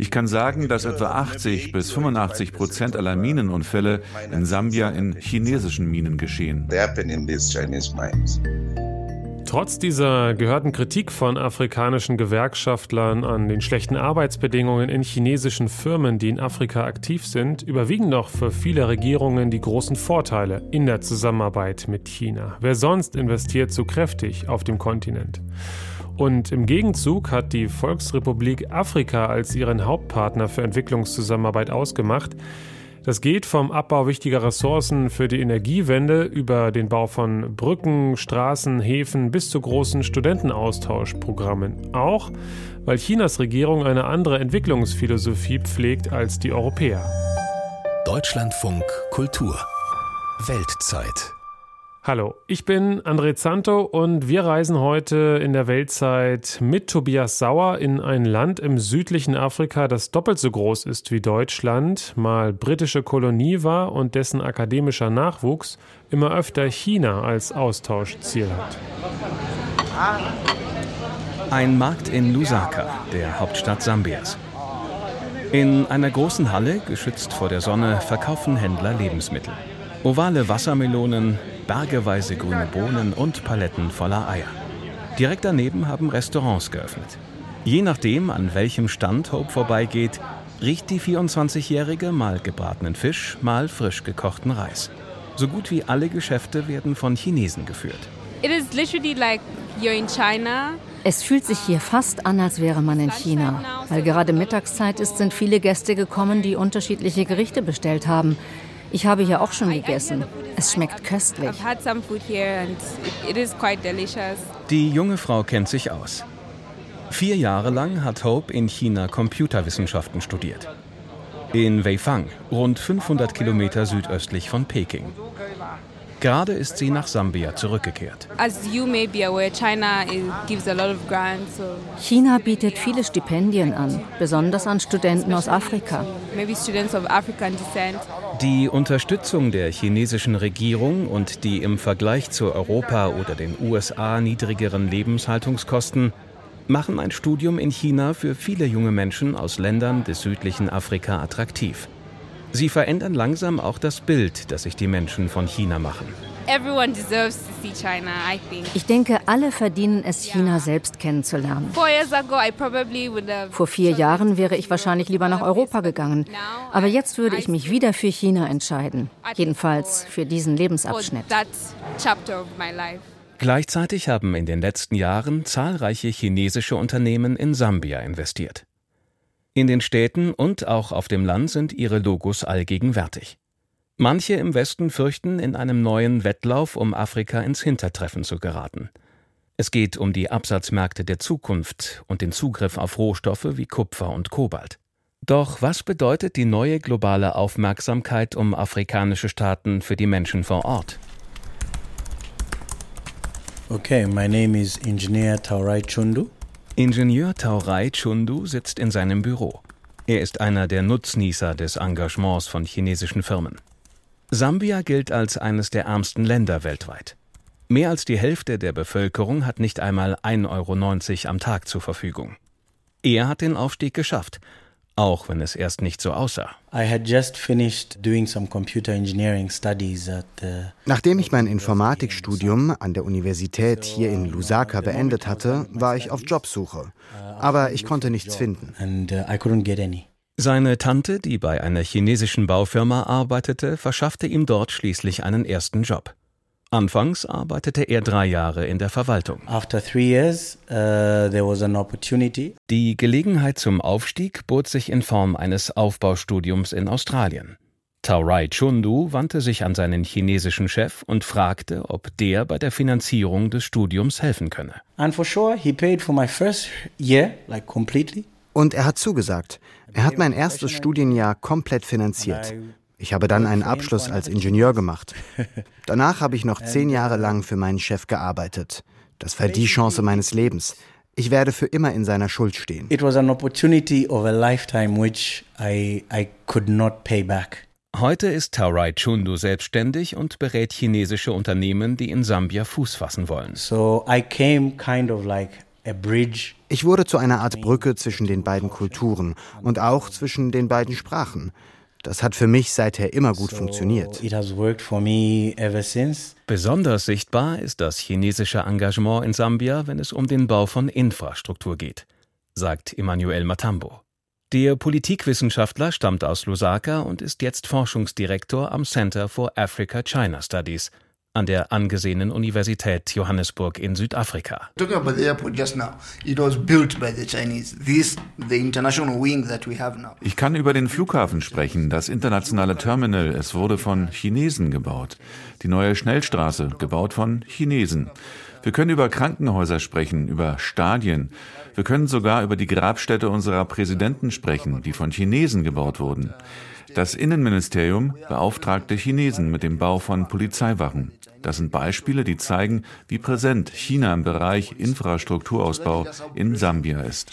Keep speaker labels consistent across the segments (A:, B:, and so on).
A: Ich kann sagen, dass etwa 80 bis 85 Prozent aller Minenunfälle in Sambia in chinesischen Minen geschehen.
B: Trotz dieser gehörten Kritik von afrikanischen Gewerkschaftlern an den schlechten Arbeitsbedingungen in chinesischen Firmen, die in Afrika aktiv sind, überwiegen doch für viele Regierungen die großen Vorteile in der Zusammenarbeit mit China. Wer sonst investiert so kräftig auf dem Kontinent? Und im Gegenzug hat die Volksrepublik Afrika als ihren Hauptpartner für Entwicklungszusammenarbeit ausgemacht, das geht vom Abbau wichtiger Ressourcen für die Energiewende über den Bau von Brücken, Straßen, Häfen bis zu großen Studentenaustauschprogrammen. Auch weil Chinas Regierung eine andere Entwicklungsphilosophie pflegt als die Europäer.
C: Deutschlandfunk Kultur Weltzeit
B: Hallo, ich bin André Zanto und wir reisen heute in der Weltzeit mit Tobias Sauer in ein Land im südlichen Afrika, das doppelt so groß ist wie Deutschland, mal britische Kolonie war und dessen akademischer Nachwuchs immer öfter China als Austauschziel hat.
C: Ein Markt in Lusaka, der Hauptstadt Sambias. In einer großen Halle, geschützt vor der Sonne, verkaufen Händler Lebensmittel. Ovale Wassermelonen, bergeweise grüne Bohnen und Paletten voller Eier. Direkt daneben haben Restaurants geöffnet. Je nachdem, an welchem Stand Hope vorbeigeht, riecht die 24-Jährige mal gebratenen Fisch, mal frisch gekochten Reis. So gut wie alle Geschäfte werden von Chinesen geführt.
D: Es fühlt sich hier fast an, als wäre man in China. Weil gerade Mittagszeit ist, sind viele Gäste gekommen, die unterschiedliche Gerichte bestellt haben. Ich habe hier auch schon gegessen. Es schmeckt köstlich.
C: Die junge Frau kennt sich aus. Vier Jahre lang hat Hope in China Computerwissenschaften studiert. In Weifang, rund 500 Kilometer südöstlich von Peking. Gerade ist sie nach Sambia zurückgekehrt.
D: China bietet viele Stipendien an, besonders an Studenten aus Afrika.
C: Die Unterstützung der chinesischen Regierung und die im Vergleich zu Europa oder den USA niedrigeren Lebenshaltungskosten machen ein Studium in China für viele junge Menschen aus Ländern des südlichen Afrika attraktiv. Sie verändern langsam auch das Bild, das sich die Menschen von China machen.
D: Ich denke, alle verdienen es, China selbst kennenzulernen. Vor vier Jahren wäre ich wahrscheinlich lieber nach Europa gegangen. Aber jetzt würde ich mich wieder für China entscheiden. Jedenfalls für diesen Lebensabschnitt.
C: Gleichzeitig haben in den letzten Jahren zahlreiche chinesische Unternehmen in Sambia investiert. In den Städten und auch auf dem Land sind ihre Logos allgegenwärtig. Manche im Westen fürchten, in einem neuen Wettlauf um Afrika ins Hintertreffen zu geraten. Es geht um die Absatzmärkte der Zukunft und den Zugriff auf Rohstoffe wie Kupfer und Kobalt. Doch was bedeutet die neue globale Aufmerksamkeit um afrikanische Staaten für die Menschen vor Ort?
E: Okay, my name is Engineer Taurai Chundu.
C: Ingenieur Taurai Chundu sitzt in seinem Büro. Er ist einer der Nutznießer des Engagements von chinesischen Firmen. Sambia gilt als eines der ärmsten Länder weltweit. Mehr als die Hälfte der Bevölkerung hat nicht einmal 1,90 Euro am Tag zur Verfügung. Er hat den Aufstieg geschafft, auch wenn es erst nicht so aussah.
F: Nachdem ich mein Informatikstudium an der Universität hier in Lusaka beendet hatte, war ich auf Jobsuche. Aber ich konnte nichts finden.
C: Seine Tante, die bei einer chinesischen Baufirma arbeitete, verschaffte ihm dort schließlich einen ersten Job. Anfangs arbeitete er drei Jahre in der Verwaltung.
E: Years, uh,
C: Die Gelegenheit zum Aufstieg bot sich in Form eines Aufbaustudiums in Australien. Taurai Chundu wandte sich an seinen chinesischen Chef und fragte, ob der bei der Finanzierung des Studiums helfen könne.
F: Und er hat zugesagt. Er hat mein erstes Studienjahr komplett finanziert. Ich habe dann einen Abschluss als Ingenieur gemacht. Danach habe ich noch zehn Jahre lang für meinen Chef gearbeitet. Das war die Chance meines Lebens. Ich werde für immer in seiner Schuld stehen.
E: It was an opportunity of a lifetime which I, I could not pay back.
C: Heute ist Taurai Chundu selbstständig und berät chinesische Unternehmen, die in Sambia Fuß fassen wollen.
E: So I came kind of like
F: Ich wurde zu einer Art Brücke zwischen den beiden Kulturen und auch zwischen den beiden Sprachen. Das hat für mich seither immer gut funktioniert.
C: Besonders sichtbar ist das chinesische Engagement in Sambia, wenn es um den Bau von Infrastruktur geht, sagt Emmanuel Matambo. Der Politikwissenschaftler stammt aus Lusaka und ist jetzt Forschungsdirektor am Center for Africa-China Studies – an der angesehenen Universität Johannesburg in Südafrika.
A: Ich kann über den Flughafen sprechen, das internationale Terminal. Es wurde von Chinesen gebaut. Die neue Schnellstraße, gebaut von Chinesen. Wir können über Krankenhäuser sprechen, über Stadien. Wir können sogar über die Grabstätte unserer Präsidenten sprechen, die von Chinesen gebaut wurden. Das Innenministerium beauftragte Chinesen mit dem Bau von Polizeiwachen. Das sind Beispiele, die zeigen, wie präsent China im Bereich Infrastrukturausbau in Sambia ist.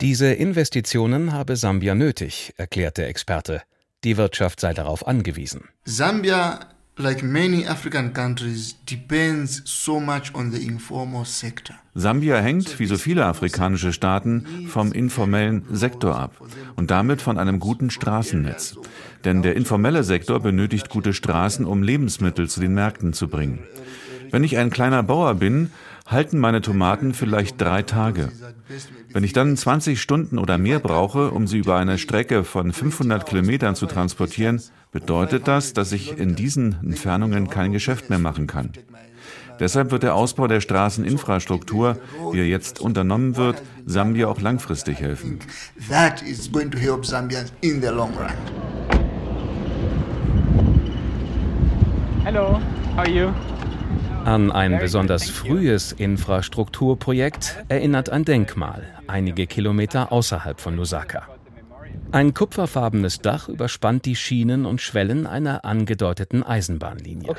C: Diese Investitionen habe Sambia nötig, erklärt der Experte. Die Wirtschaft sei darauf angewiesen.
G: Sambia like many African countries, depends so much on the informal sector.
A: Sambia hängt, wie so viele afrikanische Staaten, vom informellen Sektor ab und damit von einem guten Straßennetz. Denn der informelle Sektor benötigt gute Straßen, um Lebensmittel zu den Märkten zu bringen. Wenn ich ein kleiner Bauer bin, halten meine Tomaten vielleicht drei Tage. Wenn ich dann 20 Stunden oder mehr brauche, um sie über eine Strecke von 500 Kilometern zu transportieren, bedeutet das, dass ich in diesen Entfernungen kein Geschäft mehr machen kann. Deshalb wird der Ausbau der Straßeninfrastruktur, wie er jetzt unternommen wird, Sambia auch langfristig helfen.
C: Hello, how are you? An ein besonders frühes Infrastrukturprojekt erinnert ein Denkmal, einige Kilometer außerhalb von Lusaka. Ein kupferfarbenes Dach überspannt die Schienen und Schwellen einer angedeuteten Eisenbahnlinie.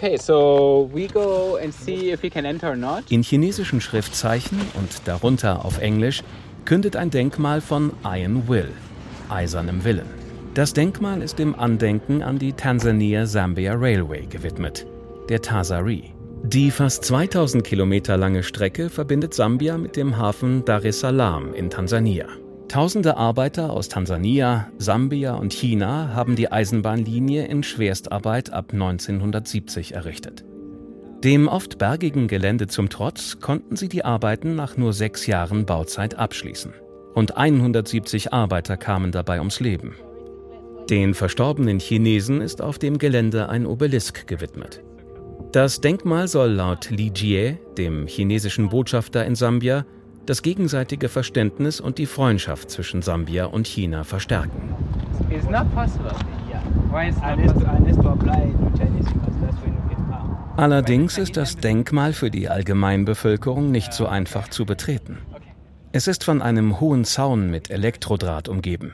C: In chinesischen Schriftzeichen und darunter auf Englisch kündet ein Denkmal von Iron Will, eisernem Willen. Das Denkmal ist dem Andenken an die Tansania-Zambia Railway gewidmet, der Tasari. Die fast 2000 Kilometer lange Strecke verbindet Sambia mit dem Hafen Dar es Salaam in Tansania. Tausende Arbeiter aus Tansania, Sambia und China haben die Eisenbahnlinie in Schwerstarbeit ab 1970 errichtet. Dem oft bergigen Gelände zum Trotz konnten sie die Arbeiten nach nur sechs Jahren Bauzeit abschließen. Und 170 Arbeiter kamen dabei ums Leben. Den verstorbenen Chinesen ist auf dem Gelände ein Obelisk gewidmet. Das Denkmal soll laut Li Jie, dem chinesischen Botschafter in Sambia, das gegenseitige Verständnis und die Freundschaft zwischen Sambia und China verstärken. Allerdings ist das Denkmal für die Allgemeinbevölkerung nicht so einfach zu betreten. Es ist von einem hohen Zaun mit Elektrodraht umgeben.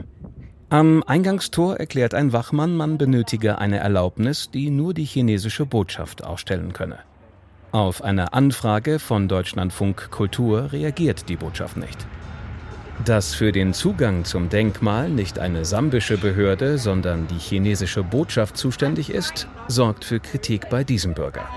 C: Am Eingangstor erklärt ein Wachmann, man benötige eine Erlaubnis, die nur die chinesische Botschaft ausstellen könne. Auf eine Anfrage von Deutschlandfunk Kultur reagiert die Botschaft nicht. Dass für den Zugang zum Denkmal nicht eine sambische Behörde, sondern die chinesische Botschaft zuständig ist, sorgt für Kritik bei diesem Bürger.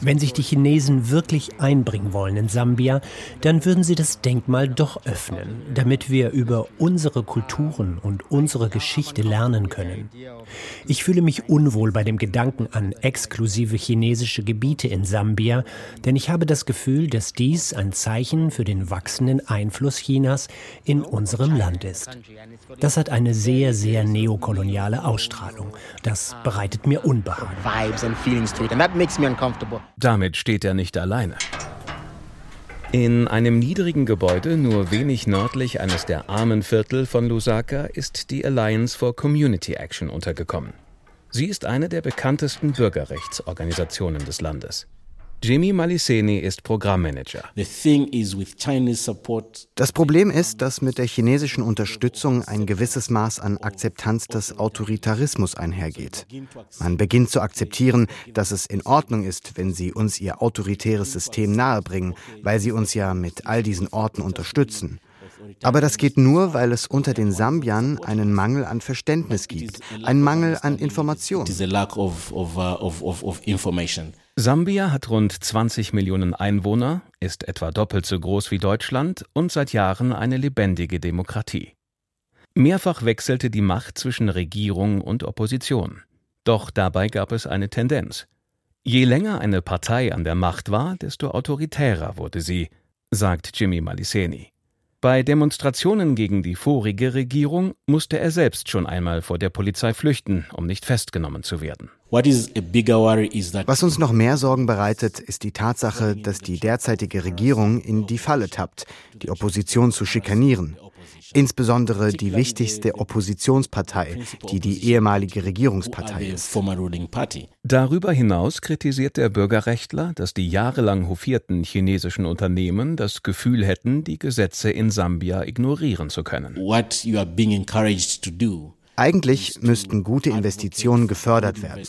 H: Wenn sich die Chinesen wirklich einbringen wollen in Sambia, dann würden sie das Denkmal doch öffnen, damit wir über unsere Kulturen und unsere Geschichte lernen können. Ich fühle mich unwohl bei dem Gedanken an exklusive chinesische Gebiete in Sambia, denn ich habe das Gefühl, dass dies ein Zeichen für den wachsenden Einfluss Chinas in unserem Land ist. Das hat eine sehr, sehr neokoloniale Ausstrahlung. Das bereitet mir Unbehagen.
C: Damit steht er nicht alleine. In einem niedrigen Gebäude, nur wenig nördlich eines der armen Viertel von Lusaka, ist die Alliance for Community Action untergekommen. Sie ist eine der bekanntesten Bürgerrechtsorganisationen des Landes. Jimmy Maliseni ist Programmmanager.
F: Das Problem ist, dass mit der chinesischen Unterstützung ein gewisses Maß an Akzeptanz des Autoritarismus einhergeht. Man beginnt zu akzeptieren, dass es in Ordnung ist, wenn sie uns ihr autoritäres System nahebringen, weil sie uns ja mit all diesen Orten unterstützen. Aber das geht nur, weil es unter den Sambiern einen Mangel an Verständnis gibt, einen Mangel an Information.
C: Sambia hat rund 20 Millionen Einwohner, ist etwa doppelt so groß wie Deutschland und seit Jahren eine lebendige Demokratie. Mehrfach wechselte die Macht zwischen Regierung und Opposition. Doch dabei gab es eine Tendenz. Je länger eine Partei an der Macht war, desto autoritärer wurde sie, sagt Jimmy Maliseni. Bei Demonstrationen gegen die vorige Regierung musste er selbst schon einmal vor der Polizei flüchten, um nicht festgenommen zu werden.
F: Was uns noch mehr Sorgen bereitet, ist die Tatsache, dass die derzeitige Regierung in die Falle tappt, die Opposition zu schikanieren insbesondere die wichtigste Oppositionspartei, die die ehemalige Regierungspartei ist.
C: Darüber hinaus kritisiert der Bürgerrechtler, dass die jahrelang hofierten chinesischen Unternehmen das Gefühl hätten, die Gesetze in Sambia ignorieren zu können.
F: Eigentlich müssten gute Investitionen gefördert werden.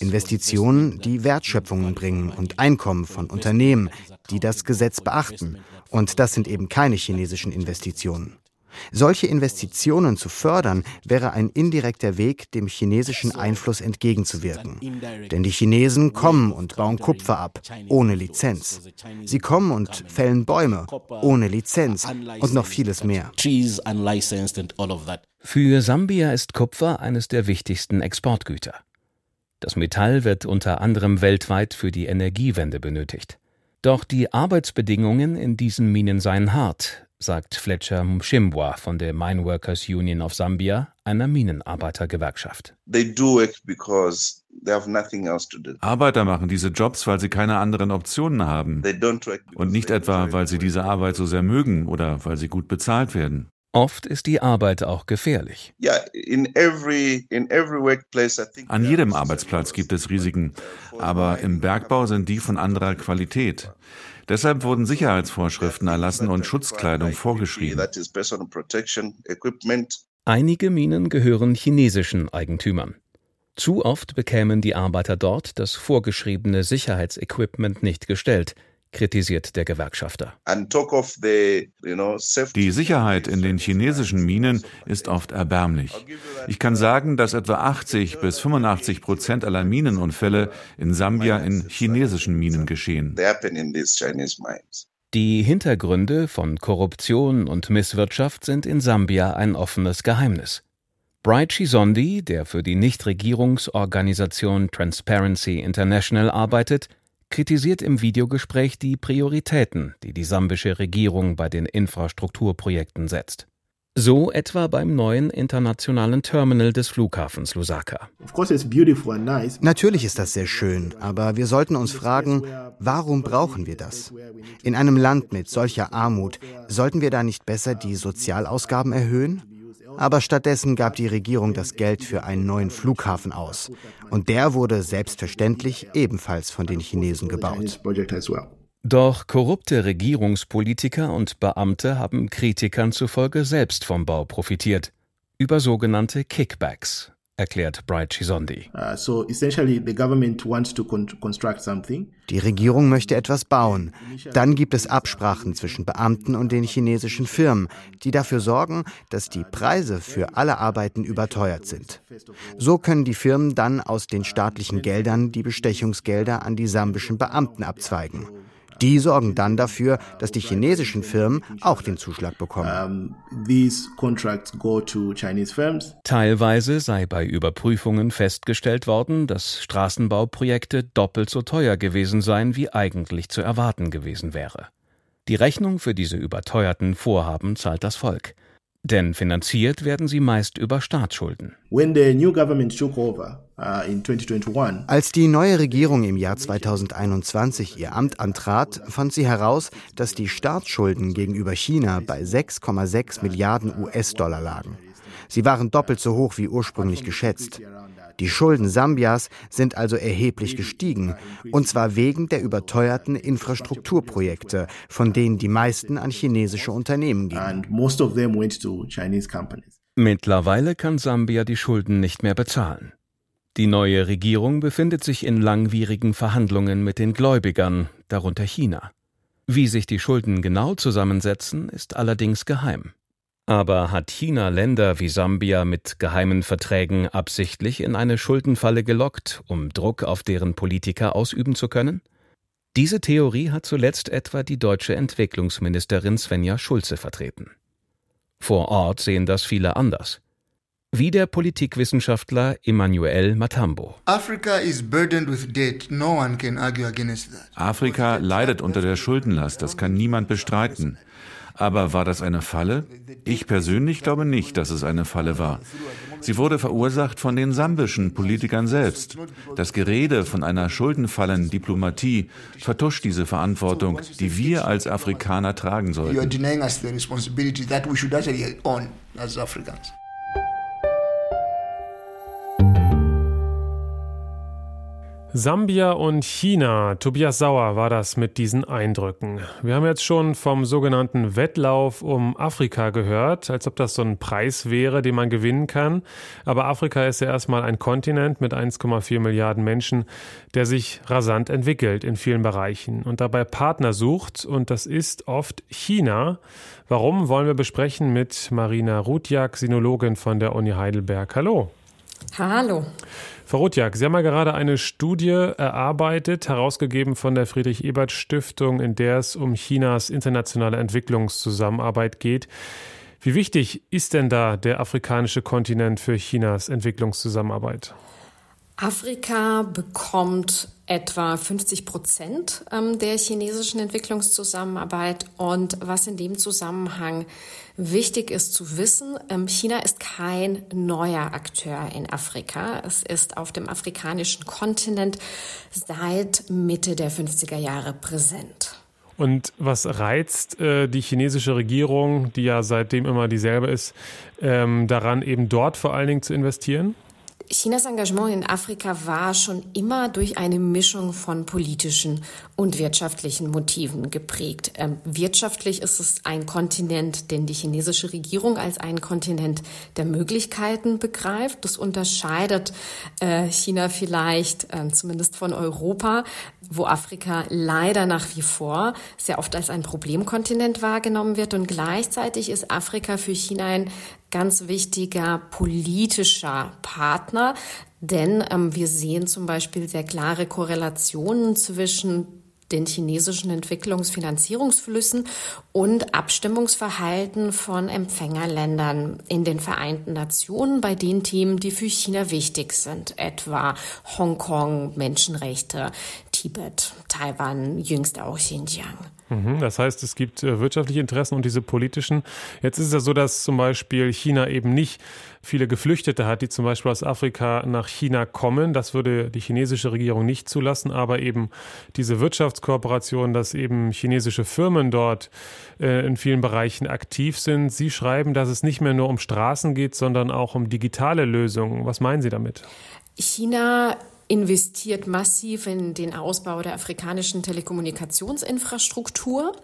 F: Investitionen, die Wertschöpfungen bringen und Einkommen von Unternehmen, die das Gesetz beachten. Und das sind eben keine chinesischen Investitionen. Solche Investitionen zu fördern, wäre ein indirekter Weg, dem chinesischen Einfluss entgegenzuwirken. Denn die Chinesen kommen und bauen Kupfer ab, ohne Lizenz. Sie kommen und fällen Bäume, ohne Lizenz und noch vieles mehr.
C: Für Sambia ist Kupfer eines der wichtigsten Exportgüter. Das Metall wird unter anderem weltweit für die Energiewende benötigt. Doch die Arbeitsbedingungen in diesen Minen seien hart, sagt Fletcher Mshimbwa von der Mine Workers Union of Sambia, einer Minenarbeitergewerkschaft.
A: Arbeiter machen diese Jobs, weil sie keine anderen Optionen haben. Und nicht etwa, weil sie diese Arbeit so sehr mögen oder weil sie gut bezahlt werden.
C: Oft ist die Arbeit auch gefährlich.
A: An jedem Arbeitsplatz gibt es Risiken, aber im Bergbau sind die von anderer Qualität. Deshalb wurden Sicherheitsvorschriften erlassen und Schutzkleidung vorgeschrieben.
C: Einige Minen gehören chinesischen Eigentümern. Zu oft bekämen die Arbeiter dort das vorgeschriebene Sicherheitsequipment nicht gestellt – kritisiert der Gewerkschafter.
A: Die Sicherheit in den chinesischen Minen ist oft erbärmlich. Ich kann sagen, dass etwa 80 bis 85 Prozent aller Minenunfälle in Sambia in chinesischen Minen geschehen.
C: Die Hintergründe von Korruption und Misswirtschaft sind in Sambia ein offenes Geheimnis. Bright Chisondi, der für die Nichtregierungsorganisation Transparency International arbeitet, kritisiert im Videogespräch die Prioritäten, die die sambische Regierung bei den Infrastrukturprojekten setzt. So etwa beim neuen internationalen Terminal des Flughafens Lusaka.
F: Natürlich ist das sehr schön, aber wir sollten uns fragen, warum brauchen wir das? In einem Land mit solcher Armut, sollten wir da nicht besser die Sozialausgaben erhöhen? Aber stattdessen gab die Regierung das Geld für einen neuen Flughafen aus. Und der wurde selbstverständlich ebenfalls von den Chinesen gebaut.
C: Doch korrupte Regierungspolitiker und Beamte haben Kritikern zufolge selbst vom Bau profitiert. Über sogenannte Kickbacks, erklärt Bright Chisondi. Uh,
F: Die Regierung möchte etwas bauen. Dann gibt es Absprachen zwischen Beamten und den chinesischen Firmen, die dafür sorgen, dass die Preise für alle Arbeiten überteuert sind. So können die Firmen dann aus den staatlichen Geldern die Bestechungsgelder an die sambischen Beamten abzweigen. Die sorgen dann dafür, dass die chinesischen Firmen auch den Zuschlag bekommen.
C: Teilweise sei bei Überprüfungen festgestellt worden, dass Straßenbauprojekte doppelt so teuer gewesen seien, wie eigentlich zu erwarten gewesen wäre. Die Rechnung für diese überteuerten Vorhaben zahlt das Volk. Denn finanziert werden sie meist über Staatsschulden. Uh,
F: Als die neue Regierung im Jahr 2021 ihr Amt antrat, fand sie heraus, dass die Staatsschulden gegenüber China bei 6,6 Milliarden US-Dollar lagen. Sie waren doppelt so hoch wie ursprünglich geschätzt. Die Schulden Sambias sind also erheblich gestiegen, und zwar wegen der überteuerten Infrastrukturprojekte, von denen die meisten an chinesische Unternehmen gingen.
C: Mittlerweile kann Sambia die Schulden nicht mehr bezahlen. Die neue Regierung befindet sich in langwierigen Verhandlungen mit den Gläubigern, darunter China. Wie sich die Schulden genau zusammensetzen, ist allerdings geheim. Aber hat China Länder wie Sambia mit geheimen Verträgen absichtlich in eine Schuldenfalle gelockt, um Druck auf deren Politiker ausüben zu können? Diese Theorie hat zuletzt etwa die deutsche Entwicklungsministerin Svenja Schulze vertreten. Vor Ort sehen das viele anders. Wie der Politikwissenschaftler Emmanuel Matambo.
A: Afrika leidet unter der Schuldenlast, das kann niemand bestreiten. Aber war das eine Falle? Ich persönlich glaube nicht, dass es eine Falle war. Sie wurde verursacht von den sambischen Politikern selbst. Das Gerede von einer Schuldenfallen-Diplomatie vertuscht diese Verantwortung, die wir als Afrikaner tragen sollten.
B: Sambia und China. Tobias Sauer war das mit diesen Eindrücken. Wir haben jetzt schon vom sogenannten Wettlauf um Afrika gehört, als ob das so ein Preis wäre, den man gewinnen kann. Aber Afrika ist ja erstmal ein Kontinent mit 1,4 Milliarden Menschen, der sich rasant entwickelt in vielen Bereichen und dabei Partner sucht. Und das ist oft China. Warum wollen wir besprechen mit Marina Rutjak, Sinologin von der Uni Heidelberg. Hallo.
I: Hallo.
B: Frau Rotjak, Sie haben ja gerade eine Studie erarbeitet, herausgegeben von der Friedrich-Ebert-Stiftung, in der es um Chinas internationale Entwicklungszusammenarbeit geht. Wie wichtig ist denn da der afrikanische Kontinent für Chinas Entwicklungszusammenarbeit?
I: Afrika bekommt etwa 50 Prozent ähm, der chinesischen Entwicklungszusammenarbeit. Und was in dem Zusammenhang wichtig ist zu wissen, ähm, China ist kein neuer Akteur in Afrika. Es ist auf dem afrikanischen Kontinent seit Mitte der 50er Jahre präsent.
B: Und was reizt äh, die chinesische Regierung, die ja seitdem immer dieselbe ist, ähm, daran, eben dort vor allen Dingen zu investieren?
I: Chinas Engagement in Afrika war schon immer durch eine Mischung von politischen und wirtschaftlichen Motiven geprägt. Ähm, wirtschaftlich ist es ein Kontinent, den die chinesische Regierung als einen Kontinent der Möglichkeiten begreift. Das unterscheidet äh, China vielleicht äh, zumindest von Europa, wo Afrika leider nach wie vor sehr oft als ein Problemkontinent wahrgenommen wird. Und gleichzeitig ist Afrika für China ein ganz wichtiger politischer Partner, denn ähm, wir sehen zum Beispiel sehr klare Korrelationen zwischen den chinesischen Entwicklungsfinanzierungsflüssen und Abstimmungsverhalten von Empfängerländern in den Vereinten Nationen bei den Themen, die für China wichtig sind, etwa Hongkong, Menschenrechte, Tibet, Taiwan, jüngst auch Xinjiang.
B: Mhm, das heißt, es gibt äh, wirtschaftliche Interessen und diese politischen. Jetzt ist es ja so, dass zum Beispiel China eben nicht viele Geflüchtete hat, die zum Beispiel aus Afrika nach China kommen. Das würde die chinesische Regierung nicht zulassen, aber eben diese Wirtschaftskooperation, dass eben chinesische Firmen dort äh, in vielen Bereichen aktiv sind. Sie schreiben, dass es nicht mehr nur um Straßen geht, sondern auch um digitale Lösungen. Was meinen Sie damit?
I: China investiert massiv in den Ausbau der afrikanischen Telekommunikationsinfrastruktur.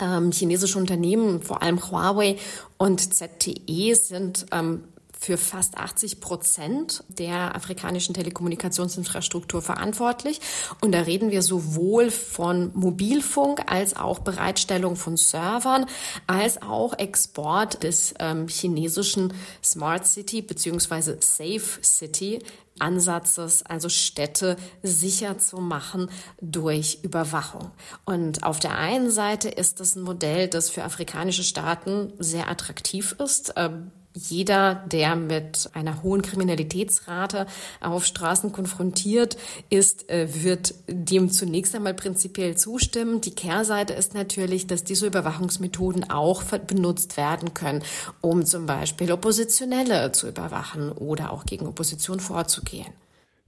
I: Ähm, chinesische Unternehmen, vor allem Huawei und ZTE, sind ähm, für fast 80 Prozent der afrikanischen Telekommunikationsinfrastruktur verantwortlich. Und da reden wir sowohl von Mobilfunk als auch Bereitstellung von Servern, als auch Export des ähm, chinesischen Smart City bzw. Safe City Ansatzes, also Städte sicher zu machen durch Überwachung. Und auf der einen Seite ist das ein Modell, das für afrikanische Staaten sehr attraktiv ist. Ähm, jeder, der mit einer hohen Kriminalitätsrate auf Straßen konfrontiert ist, äh, wird dem zunächst einmal prinzipiell zustimmen. Die Kehrseite ist natürlich, dass diese Überwachungsmethoden auch benutzt werden können, um zum Beispiel Oppositionelle zu überwachen oder auch gegen Opposition vorzugehen.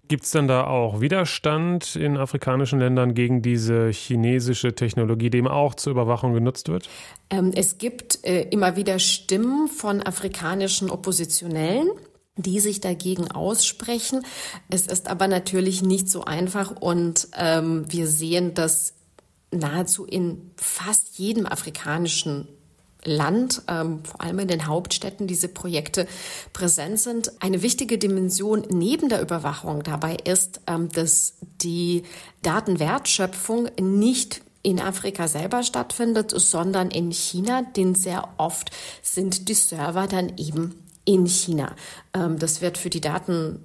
B: Gibt es denn da auch Widerstand in afrikanischen Ländern gegen diese chinesische Technologie, die eben auch zur Überwachung genutzt wird?
I: Ähm, es gibt äh, immer wieder Stimmen von afrikanischen Oppositionellen die sich dagegen aussprechen. Es ist aber natürlich nicht so einfach und ähm, wir sehen, dass nahezu in fast jedem afrikanischen Land, ähm, vor allem in den Hauptstädten, diese Projekte präsent sind. Eine wichtige Dimension neben der Überwachung dabei ist, ähm, dass die Datenwertschöpfung nicht in Afrika selber stattfindet, sondern in China, denn sehr oft sind die Server dann eben in China. Ähm, das wird für die Daten,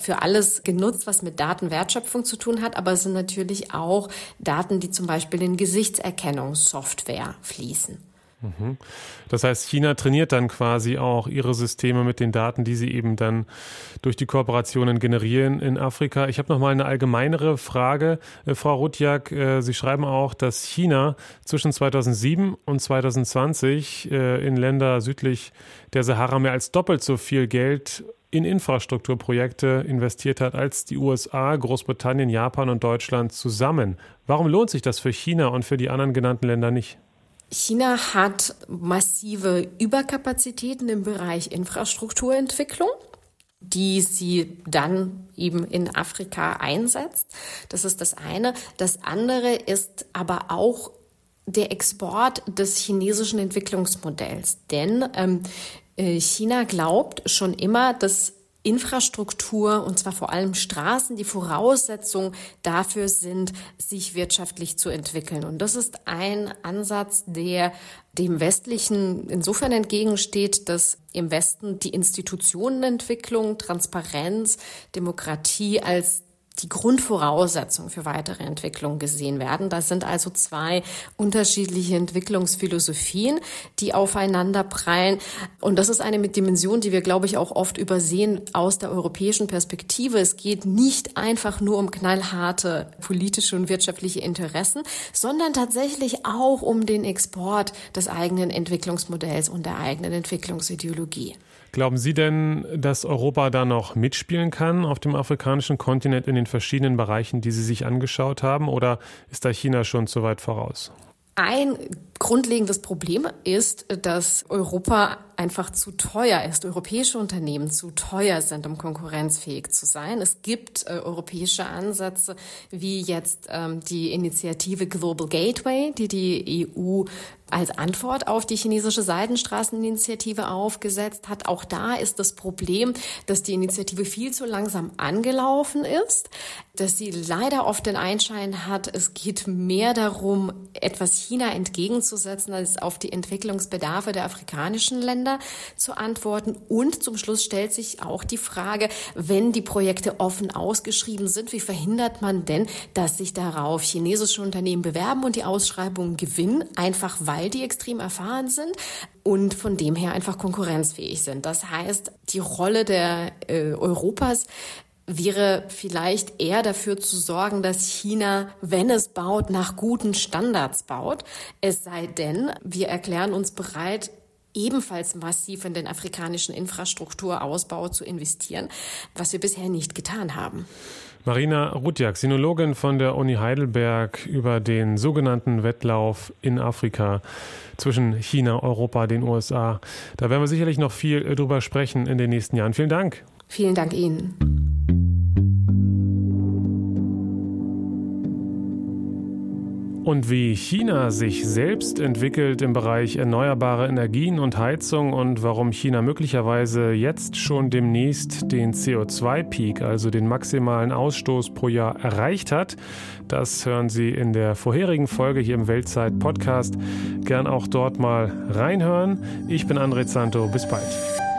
I: für alles genutzt, was mit Datenwertschöpfung zu tun hat, aber es sind natürlich auch Daten, die zum Beispiel in Gesichtserkennungssoftware fließen.
B: Mhm. Das heißt, China trainiert dann quasi auch ihre Systeme mit den Daten, die sie eben dann durch die Kooperationen generieren in Afrika. Ich habe noch mal eine allgemeinere Frage, äh, Frau Rutjak. Äh, sie schreiben auch, dass China zwischen 2007 und 2020 äh, in Länder südlich der Sahara mehr als doppelt so viel Geld in Infrastrukturprojekte investiert hat als die USA, Großbritannien, Japan und Deutschland zusammen. Warum lohnt sich das für China und für die anderen genannten Länder nicht?
I: China hat massive Überkapazitäten im Bereich Infrastrukturentwicklung die sie dann eben in Afrika einsetzt. Das ist das eine. Das andere ist aber auch der Export des chinesischen Entwicklungsmodells. Denn ähm, äh, China glaubt schon immer, dass Infrastruktur, und zwar vor allem Straßen, die Voraussetzung dafür sind, sich wirtschaftlich zu entwickeln. Und das ist ein Ansatz, der dem Westlichen insofern entgegensteht, dass im Westen die Institutionenentwicklung, Transparenz, Demokratie als die Grundvoraussetzung für weitere Entwicklung gesehen werden. Das sind also zwei unterschiedliche Entwicklungsphilosophien, die aufeinander prallen. Und das ist eine Dimension, die wir, glaube ich, auch oft übersehen aus der europäischen Perspektive. Es geht nicht einfach nur um knallharte politische und wirtschaftliche Interessen, sondern tatsächlich auch um den Export des eigenen Entwicklungsmodells und der eigenen Entwicklungsideologie.
B: Glauben Sie denn, dass Europa da noch mitspielen kann auf dem afrikanischen Kontinent in den verschiedenen Bereichen, die Sie sich angeschaut haben, oder ist da China schon zu weit voraus?
I: Ein grundlegendes Problem ist, dass Europa einfach zu teuer ist, europäische Unternehmen zu teuer sind, um konkurrenzfähig zu sein. Es gibt äh, europäische Ansätze wie jetzt ähm, die Initiative Global Gateway, die die EU als Antwort auf die chinesische Seidenstraßeninitiative aufgesetzt hat. Auch da ist das Problem, dass die Initiative viel zu langsam angelaufen ist, dass sie leider oft den Einschein hat, es geht mehr darum, etwas China entgegenzusetzen, als auf die Entwicklungsbedarfe der afrikanischen Länder zu antworten. Und zum Schluss stellt sich auch die Frage, wenn die Projekte offen ausgeschrieben sind, wie verhindert man denn, dass sich darauf chinesische Unternehmen bewerben und die Ausschreibungen gewinnen, einfach weil weil die extrem erfahren sind und von dem her einfach konkurrenzfähig sind. Das heißt, die Rolle der äh, Europas wäre vielleicht eher dafür zu sorgen, dass China, wenn es baut, nach guten Standards baut. Es sei denn, wir erklären uns bereit, ebenfalls massiv in den afrikanischen Infrastrukturausbau zu investieren, was wir bisher nicht getan haben.
B: Marina Rutjak, Sinologin von der Uni Heidelberg über den sogenannten Wettlauf in Afrika zwischen China, Europa, den USA. Da werden wir sicherlich noch viel drüber sprechen in den nächsten Jahren. Vielen Dank.
I: Vielen Dank Ihnen.
B: Und wie China sich selbst entwickelt im Bereich erneuerbare Energien und Heizung und warum China möglicherweise jetzt schon demnächst den CO2-Peak, also den maximalen Ausstoß pro Jahr erreicht hat, das hören Sie in der vorherigen Folge hier im Weltzeit-Podcast. Gern auch dort mal reinhören. Ich bin André Santo. Bis bald.